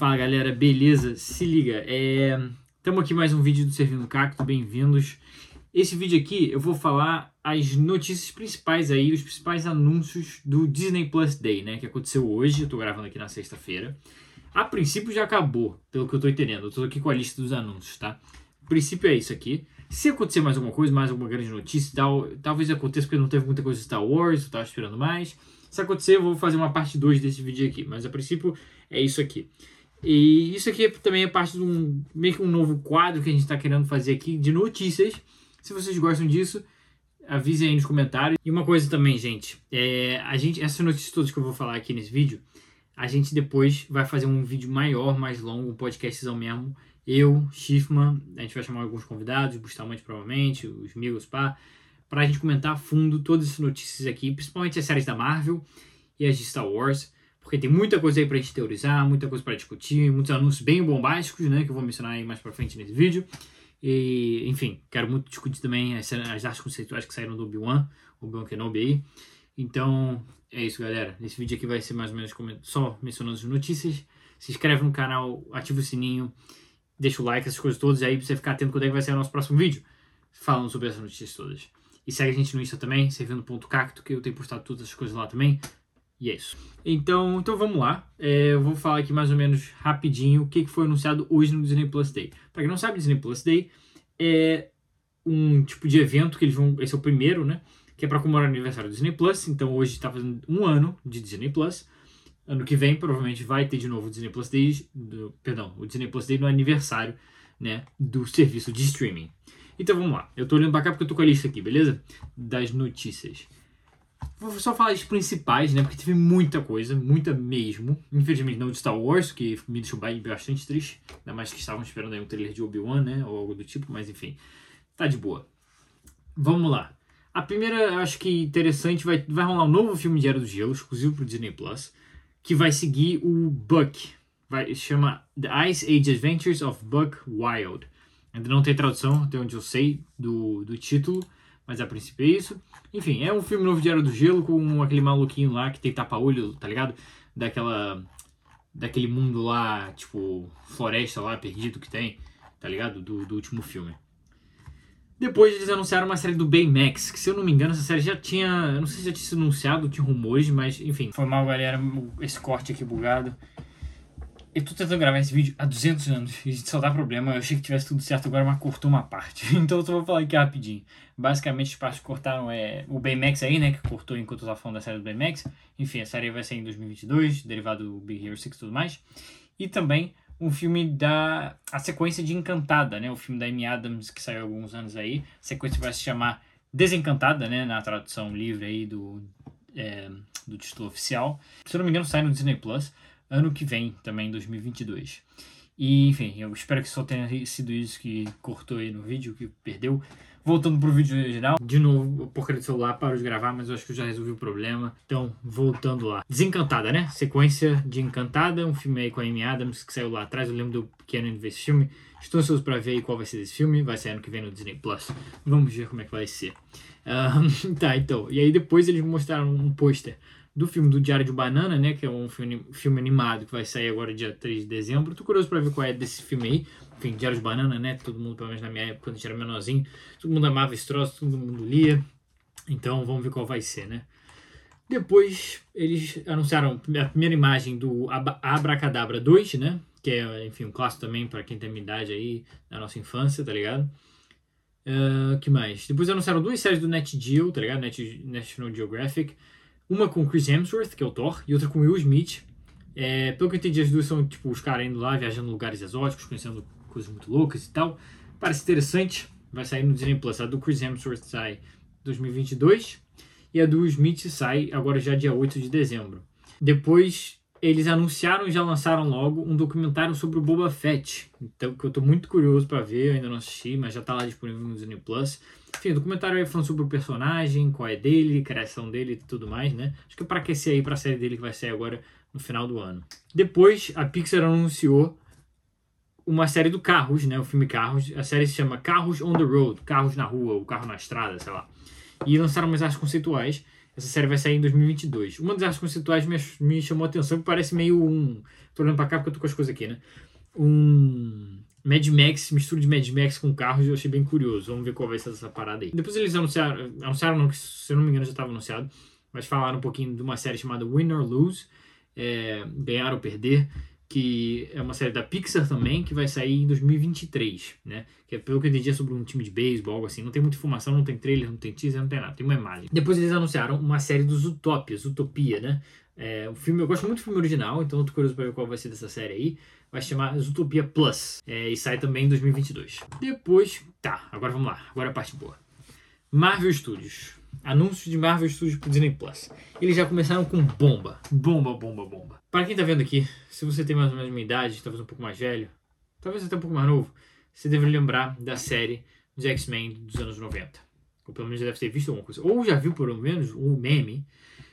Fala galera, beleza? Se liga, estamos é... aqui mais um vídeo do Servindo Cacto, bem-vindos. Esse vídeo aqui eu vou falar as notícias principais aí, os principais anúncios do Disney Plus Day, né? Que aconteceu hoje, eu tô gravando aqui na sexta-feira. A princípio já acabou, pelo que eu tô entendendo. Eu tô aqui com a lista dos anúncios, tá? O princípio é isso aqui. Se acontecer mais alguma coisa, mais alguma grande notícia, tal, talvez aconteça porque não teve muita coisa de Star Wars, eu tava esperando mais. Se acontecer, eu vou fazer uma parte 2 desse vídeo aqui, mas a princípio é isso aqui. E isso aqui também é parte de um meio que um novo quadro que a gente está querendo fazer aqui de notícias. Se vocês gostam disso, avisem aí nos comentários. E uma coisa também, gente, é, a gente essas notícias todas que eu vou falar aqui nesse vídeo, a gente depois vai fazer um vídeo maior, mais longo, um podcastzão mesmo. Eu, Schiffman, a gente vai chamar alguns convidados, Bustamante provavelmente, os Migos, pá, para a gente comentar a fundo todas essas notícias aqui, principalmente as séries da Marvel e as de Star Wars porque tem muita coisa aí pra gente teorizar, muita coisa para discutir, muitos anúncios bem bombásticos, né, que eu vou mencionar aí mais pra frente nesse vídeo. E, enfim, quero muito discutir também as, as artes conceituais que saíram do Obi-Wan, Obi-Wan Kenobi aí. Então, é isso, galera. Esse vídeo aqui vai ser mais ou menos só mencionando as notícias. Se inscreve no canal, ativa o sininho, deixa o like, essas coisas todas aí pra você ficar atento quando é que vai ser o nosso próximo vídeo, falando sobre essas notícias todas. E segue a gente no Insta também, servindo.cacto, que eu tenho postado todas essas coisas lá também. E é isso. Então, então vamos lá. É, eu vou falar aqui mais ou menos rapidinho o que, foi anunciado hoje no Disney Plus Day. Para quem não sabe, Disney Plus Day é um tipo de evento que eles vão. Esse é o primeiro, né? Que é para comemorar o aniversário do Disney Plus. Então hoje está fazendo um ano de Disney Plus. Ano que vem provavelmente vai ter de novo o Disney Plus Day. Do, perdão, o Disney Plus Day no aniversário né, do serviço de streaming. Então vamos lá. Eu estou olhando para cá porque eu tô com a lista aqui, beleza? Das notícias. Vou só falar as principais, né? Porque teve muita coisa, muita mesmo. Infelizmente não de Star Wars, que me deixou bastante triste. Ainda mais que estavam esperando aí um trailer de Obi-Wan, né? Ou algo do tipo, mas enfim. Tá de boa. Vamos lá. A primeira, acho que interessante, vai, vai rolar um novo filme de Era do Gelo, exclusivo pro Disney Plus, que vai seguir o Buck. Vai, chama The Ice Age Adventures of Buck Wild. Ainda não tem tradução, até onde eu sei, do, do título mas a princípio é isso. Enfim, é um filme novo de Era do Gelo com aquele maluquinho lá que tem tapa-olho, tá ligado? Daquela. Daquele mundo lá, tipo, floresta lá, perdido que tem, tá ligado? Do, do último filme. Depois eles anunciaram uma série do Baymax, que se eu não me engano, essa série já tinha. Eu não sei se já tinha sido anunciado, tinha rumores, mas enfim. Foi mal, galera, esse corte aqui bugado. Eu tô tentando gravar esse vídeo há 200 anos e só dá problema. Eu achei que tivesse tudo certo agora, mas cortou uma parte. Então eu só vou falar aqui rapidinho. Basicamente, as partes que cortaram é o Baymax aí, né? Que cortou enquanto eu tava falando da série do Baymax. Enfim, a série vai sair em 2022, derivado do Big Hero 6 e tudo mais. E também um filme da. a sequência de Encantada, né? O filme da Amy Adams que saiu há alguns anos aí. A sequência vai se chamar Desencantada, né? Na tradução livre aí do, é, do título oficial. Se eu não me engano, sai no Disney Plus ano que vem, também em 2022. E, enfim, eu espero que só tenha sido isso que cortou aí no vídeo, que perdeu. Voltando pro vídeo original, de novo, porcaria do celular parou de gravar, mas eu acho que eu já resolvi o problema. Então, voltando lá. Desencantada, né? Sequência de Encantada, um filme aí com a Amy Adams que saiu lá atrás. Eu lembro do pequeno ver esse filme. Estou ansioso para ver qual vai ser esse filme. Vai sair ano que vem no Disney Plus. Vamos ver como é que vai ser. Um, tá, então. E aí depois eles mostraram um pôster do filme do Diário de Banana, né? Que é um filme, filme animado que vai sair agora dia 3 de dezembro. Tô curioso pra ver qual é desse filme aí. Enfim, Diário de Banana, né? Todo mundo, pelo menos na minha época, quando a gente era menorzinho, todo mundo amava esse troço, todo mundo lia. Então vamos ver qual vai ser, né? Depois eles anunciaram a primeira imagem do Abracadabra 2, né? Que é, enfim, um clássico também para quem tem minha idade aí, da nossa infância, tá ligado? Uh, que mais? Depois anunciaram duas séries do Net Geo, tá ligado? Net, National Geographic. Uma com Chris Hemsworth, que é o Thor, e outra com Will Smith. É, pelo que eu entendi, as duas são tipo os caras indo lá, viajando em lugares exóticos, conhecendo coisas muito loucas e tal. Parece interessante. Vai sair no Disney Plus. A do Chris Hemsworth sai 2022 e a do Smith sai agora já dia 8 de dezembro. Depois eles anunciaram e já lançaram logo um documentário sobre o Boba Fett. Então, que eu tô muito curioso para ver, eu ainda não assisti, mas já tá lá disponível no Disney Plus. Enfim, o documentário aí falando sobre o personagem, qual é dele, criação dele e tudo mais, né? Acho que é para aquecer aí para a série dele que vai sair agora no final do ano. Depois, a Pixar anunciou uma série do Carros, né? O filme Carros. A série se chama Carros on the Road, Carros na rua, ou Carro na estrada, sei lá. E lançaram mensagens conceituais. Essa série vai sair em 2022. Uma das artes conceituais me, me chamou a atenção, que parece meio um. Tô olhando pra cá porque eu tô com as coisas aqui, né? Um. Mad Max, mistura de Mad Max com carros, eu achei bem curioso. Vamos ver qual vai ser essa parada aí. Depois eles anunciaram, anunciaram não, que se eu não me engano já estava anunciado, mas falaram um pouquinho de uma série chamada Win or Lose, é, Ganhar ou Perder, que é uma série da Pixar também, que vai sair em 2023, né? Que é pelo que eu entendi é sobre um time de beisebol, algo assim. Não tem muita informação, não tem trailer, não tem teaser, não tem nada, tem uma imagem. Depois eles anunciaram uma série dos Utópias, Utopia, né? É, o filme, eu gosto muito do filme original, então tô curioso para ver qual vai ser dessa série aí. Vai chamar Zootopia Plus é, e sai também em 2022. Depois, tá, agora vamos lá, agora a parte boa. Marvel Studios. Anúncios de Marvel Studios pro Disney Plus. Eles já começaram com bomba. Bomba, bomba, bomba. Para quem tá vendo aqui, se você tem mais ou menos minha idade, talvez um pouco mais velho, talvez até um pouco mais novo, você deve lembrar da série dos X-Men dos anos 90. Ou pelo menos já deve ter visto alguma coisa. Ou já viu pelo menos um meme,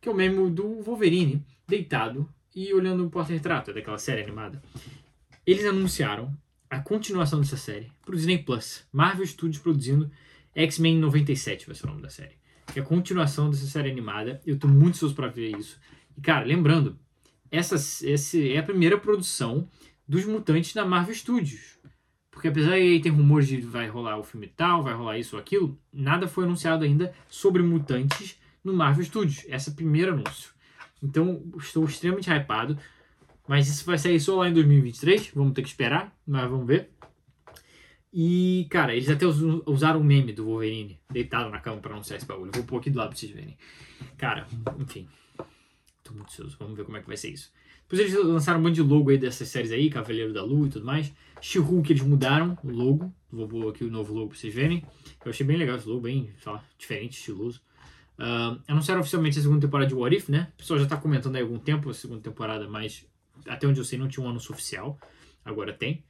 que é o meme do Wolverine deitado e olhando o porta-retrato daquela série animada. Eles anunciaram a continuação dessa série pro Disney Plus. Marvel Studios produzindo X-Men 97 vai ser o nome da série é a continuação dessa série animada. Eu tô muito ansioso para ver isso. E, cara, lembrando, essa, essa é a primeira produção dos mutantes da Marvel Studios. Porque apesar de aí ter rumores de vai rolar o filme tal, vai rolar isso ou aquilo, nada foi anunciado ainda sobre mutantes no Marvel Studios. Essa é a primeira anúncio. Então, estou extremamente hypado. Mas isso vai sair só lá em 2023. Vamos ter que esperar, mas vamos ver. E, cara, eles até usaram o meme do Wolverine deitado na cama pra anunciar esse bagulho. Vou pôr aqui do lado pra vocês verem. Cara, enfim. Tô muito ansioso. Vamos ver como é que vai ser isso. Depois eles lançaram um monte de logo aí dessas séries aí, Cavaleiro da Lua e tudo mais. She-Hulk eles mudaram o logo. Vou pôr aqui o novo logo pra vocês verem. Eu achei bem legal esse logo, bem, sei lá, diferente, estiloso. Uh, anunciaram oficialmente a segunda temporada de What If, né? O pessoal já tá comentando aí há algum tempo a segunda temporada, mas até onde eu sei não tinha um anúncio oficial. Agora tem.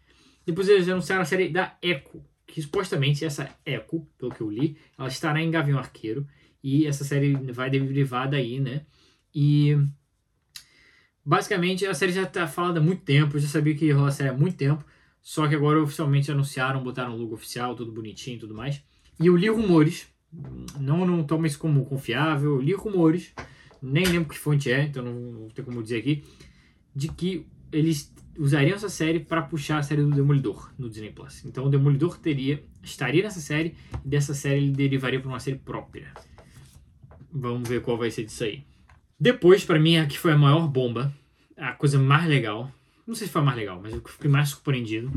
Depois eles anunciaram a série da Echo, que supostamente essa Echo, pelo que eu li, ela estará em Gavião Arqueiro. E essa série vai derivar daí, né? E basicamente a série já está falada há muito tempo, eu já sabia que ia rolar a série há muito tempo. Só que agora oficialmente anunciaram, botaram o logo oficial, tudo bonitinho e tudo mais. E eu li rumores, não, não toma isso como confiável, eu li rumores, nem lembro que fonte é, então não, não tem como dizer aqui, de que eles usariam essa série para puxar a série do Demolidor no Disney Plus. Então o Demolidor teria estaria nessa série e dessa série ele derivaria para uma série própria. Vamos ver qual vai ser disso aí. Depois, para mim, a que foi a maior bomba, a coisa mais legal, não sei se foi a mais legal, mas eu fiquei mais surpreendido,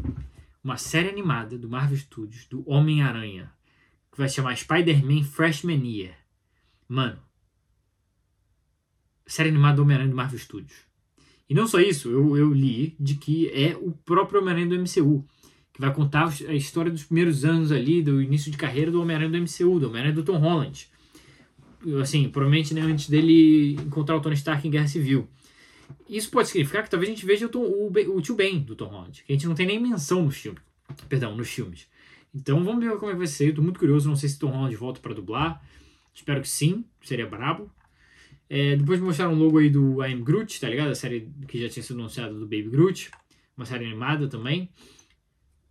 uma série animada do Marvel Studios do Homem-Aranha, que vai se chamar Spider-Man Freshman Year. Mano, série animada do Homem-Aranha do Marvel Studios e não só isso, eu, eu li de que é o próprio Homem-Aranha do MCU, que vai contar a história dos primeiros anos ali, do início de carreira do Homem-Aranha do MCU, do Homem-Aranha do Tom Holland. Assim, provavelmente né, antes dele encontrar o Tony Stark em Guerra Civil. Isso pode significar que talvez a gente veja o, Tom, o, o tio Ben do Tom Holland, que a gente não tem nem menção nos filmes. Perdão, nos filmes. Então vamos ver como é que vai ser. Eu tô muito curioso, não sei se Tom Holland volta para dublar. Espero que sim, seria brabo. É, depois mostraram um logo aí do I Am Groot, tá ligado? A série que já tinha sido anunciada do Baby Groot. Uma série animada também.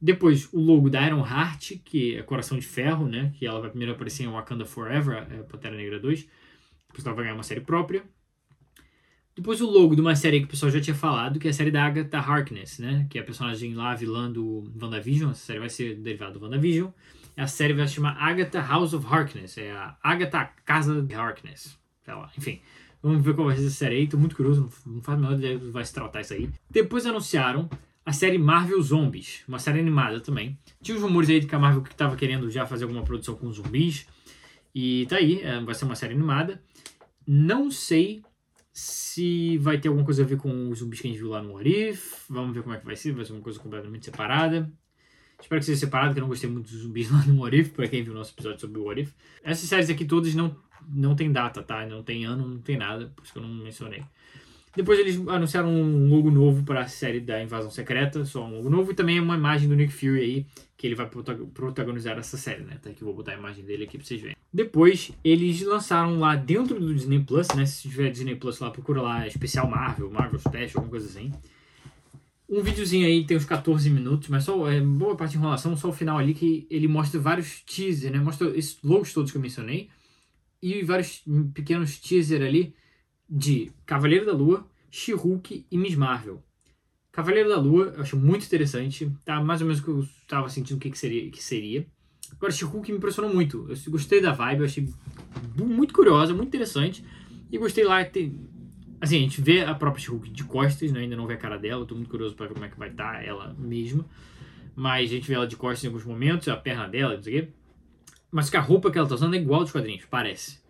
Depois o logo da Iron Heart, que é Coração de Ferro, né? Que ela vai primeiro aparecer em Wakanda Forever, é Pantera Negra 2. Depois ela vai ganhar uma série própria. Depois o logo de uma série que o pessoal já tinha falado, que é a série da Agatha Harkness, né? Que é a personagem lá, vilã do WandaVision. Essa série vai ser derivada do WandaVision. A série vai se chamar Agatha House of Harkness. É a Agatha Casa de Harkness sei lá, enfim. Vamos ver qual vai ser essa série aí, tô muito curioso, não faço a menor ideia do que vai se tratar isso aí. Depois anunciaram a série Marvel Zombies, uma série animada também. Tinha uns rumores aí de que a Marvel que tava querendo já fazer alguma produção com zumbis. E tá aí, é, vai ser uma série animada. Não sei se vai ter alguma coisa a ver com os zumbis que a gente viu lá no Arif. Vamos ver como é que vai ser, vai ser uma coisa completamente separada. Espero que seja separado, que eu não gostei muito dos zumbis lá no What If, pra quem viu o nosso episódio sobre o What If. Essas séries aqui todas não, não tem data, tá? Não tem ano, não tem nada, por isso que eu não mencionei. Depois eles anunciaram um logo novo para a série da Invasão Secreta, só um logo novo, e também uma imagem do Nick Fury aí, que ele vai protagonizar essa série, né? Tá aqui, vou botar a imagem dele aqui pra vocês verem. Depois, eles lançaram lá dentro do Disney Plus, né? Se tiver Disney Plus lá, procura lá Especial Marvel, Marvel Special, alguma coisa assim um videozinho aí tem uns 14 minutos, mas só é boa parte de enrolação, só o final ali que ele mostra vários teasers, né? Mostra esses logos todos que eu mencionei, e vários pequenos teaser ali de Cavaleiro da Lua, She-Hulk e Miss Marvel. Cavaleiro da Lua, eu acho muito interessante, tá mais ou menos o que eu estava sentindo que, que seria. Que seria. Agora, She-Hulk me impressionou muito. Eu gostei da vibe, eu achei muito curiosa, muito interessante. E gostei lá. Tem, assim, a gente vê a própria She-Hulk de costas, né? ainda não vê a cara dela. Tô muito curioso para ver como é que vai estar tá ela mesma. Mas a gente vê ela de costas em alguns momentos, a perna dela, não sei o quê. Mas que a roupa que ela tá usando é igual dos quadrinhos, parece.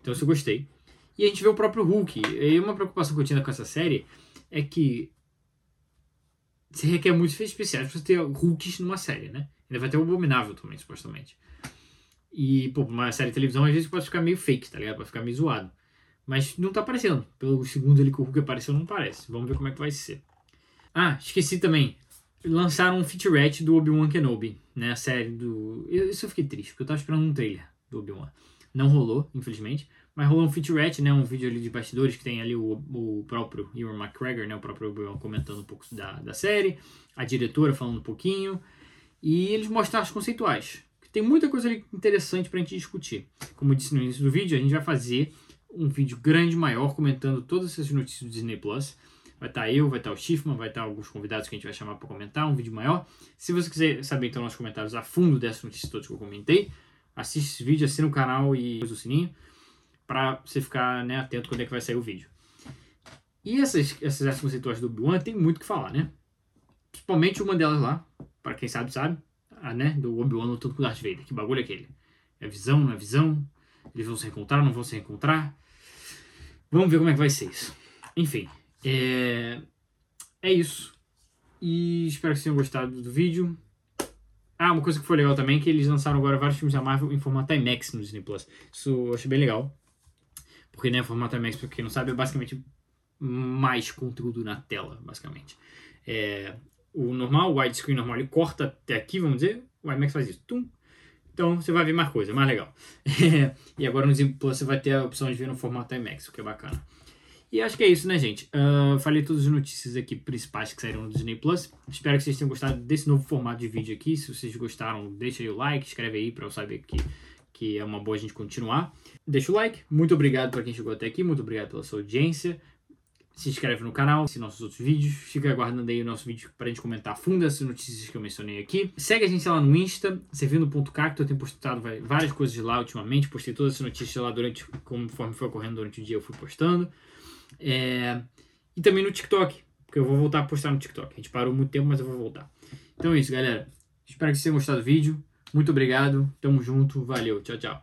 Então isso eu gostei. E a gente vê o próprio Hulk. E uma preocupação que eu tinha com essa série é que se requer muitos efeitos especiais pra você ter Hulks numa série, né? Ainda vai ter o Abominável também, supostamente. E, pô, uma série de televisão às vezes pode ficar meio fake, tá ligado? Pode ficar meio zoado. Mas não tá aparecendo. Pelo segundo ali que o Hulk apareceu, não parece. Vamos ver como é que vai ser. Ah, esqueci também. Lançaram um featurette do Obi-Wan Kenobi, né? A série do. Isso eu fiquei triste, porque eu tava esperando um trailer do Obi-Wan. Não rolou, infelizmente. Mas rolou um featurette, né? Um vídeo ali de bastidores que tem ali o, o próprio Ewan McGregor, né? O próprio Obi-Wan comentando um pouco da, da série. A diretora falando um pouquinho. E eles mostraram os conceituais. Tem muita coisa ali interessante pra gente discutir. Como eu disse no início do vídeo, a gente vai fazer um vídeo grande, maior, comentando todas essas notícias do Disney Plus. Vai estar tá eu, vai estar tá o Schiffman, vai estar tá alguns convidados que a gente vai chamar para comentar, um vídeo maior. Se você quiser saber então nos comentários a fundo dessas notícias todas que eu comentei, assiste esse vídeo, assina o canal e usa o sininho para você ficar né, atento quando é que vai sair o vídeo. E essas, essas artes conceituais do Obi-Wan tem muito o que falar, né? Principalmente uma delas lá, para quem sabe, sabe, a, né, do Obi-Wan lutando com o Darth Vader. Que bagulho é aquele? É visão, não é visão? Eles vão se encontrar, não vão se encontrar? Vamos ver como é que vai ser isso. Enfim, é, é isso. E espero que vocês tenham gostado do vídeo. Ah, uma coisa que foi legal também é que eles lançaram agora vários filmes da Marvel em formato IMAX no Disney Plus. Isso eu achei bem legal. Porque, né, formato IMAX, pra quem não sabe, é basicamente mais conteúdo na tela, basicamente. É, o normal, o widescreen normal, ele corta até aqui, vamos dizer. O IMAX faz isso. Tum. Então você vai ver mais coisa, mais legal. e agora no Disney Plus você vai ter a opção de ver no formato IMAX, o que é bacana. E acho que é isso, né, gente? Uh, falei todas as notícias aqui principais que saíram no Disney Plus. Espero que vocês tenham gostado desse novo formato de vídeo aqui. Se vocês gostaram, deixa aí o like, escreve aí para eu saber que, que é uma boa a gente continuar. Deixa o like. Muito obrigado para quem chegou até aqui. Muito obrigado pela sua audiência. Se inscreve no canal, assiste nossos outros vídeos. Fica aguardando aí o nosso vídeo para a gente comentar a fundo essas notícias que eu mencionei aqui. Segue a gente lá no Insta, servindo.cacto. Eu tenho postado várias coisas lá ultimamente. Postei todas essas notícias lá durante, conforme foi ocorrendo durante o dia, eu fui postando. É, e também no TikTok, porque eu vou voltar a postar no TikTok. A gente parou muito tempo, mas eu vou voltar. Então é isso, galera. Espero que vocês tenham gostado do vídeo. Muito obrigado. Tamo junto. Valeu. Tchau, tchau.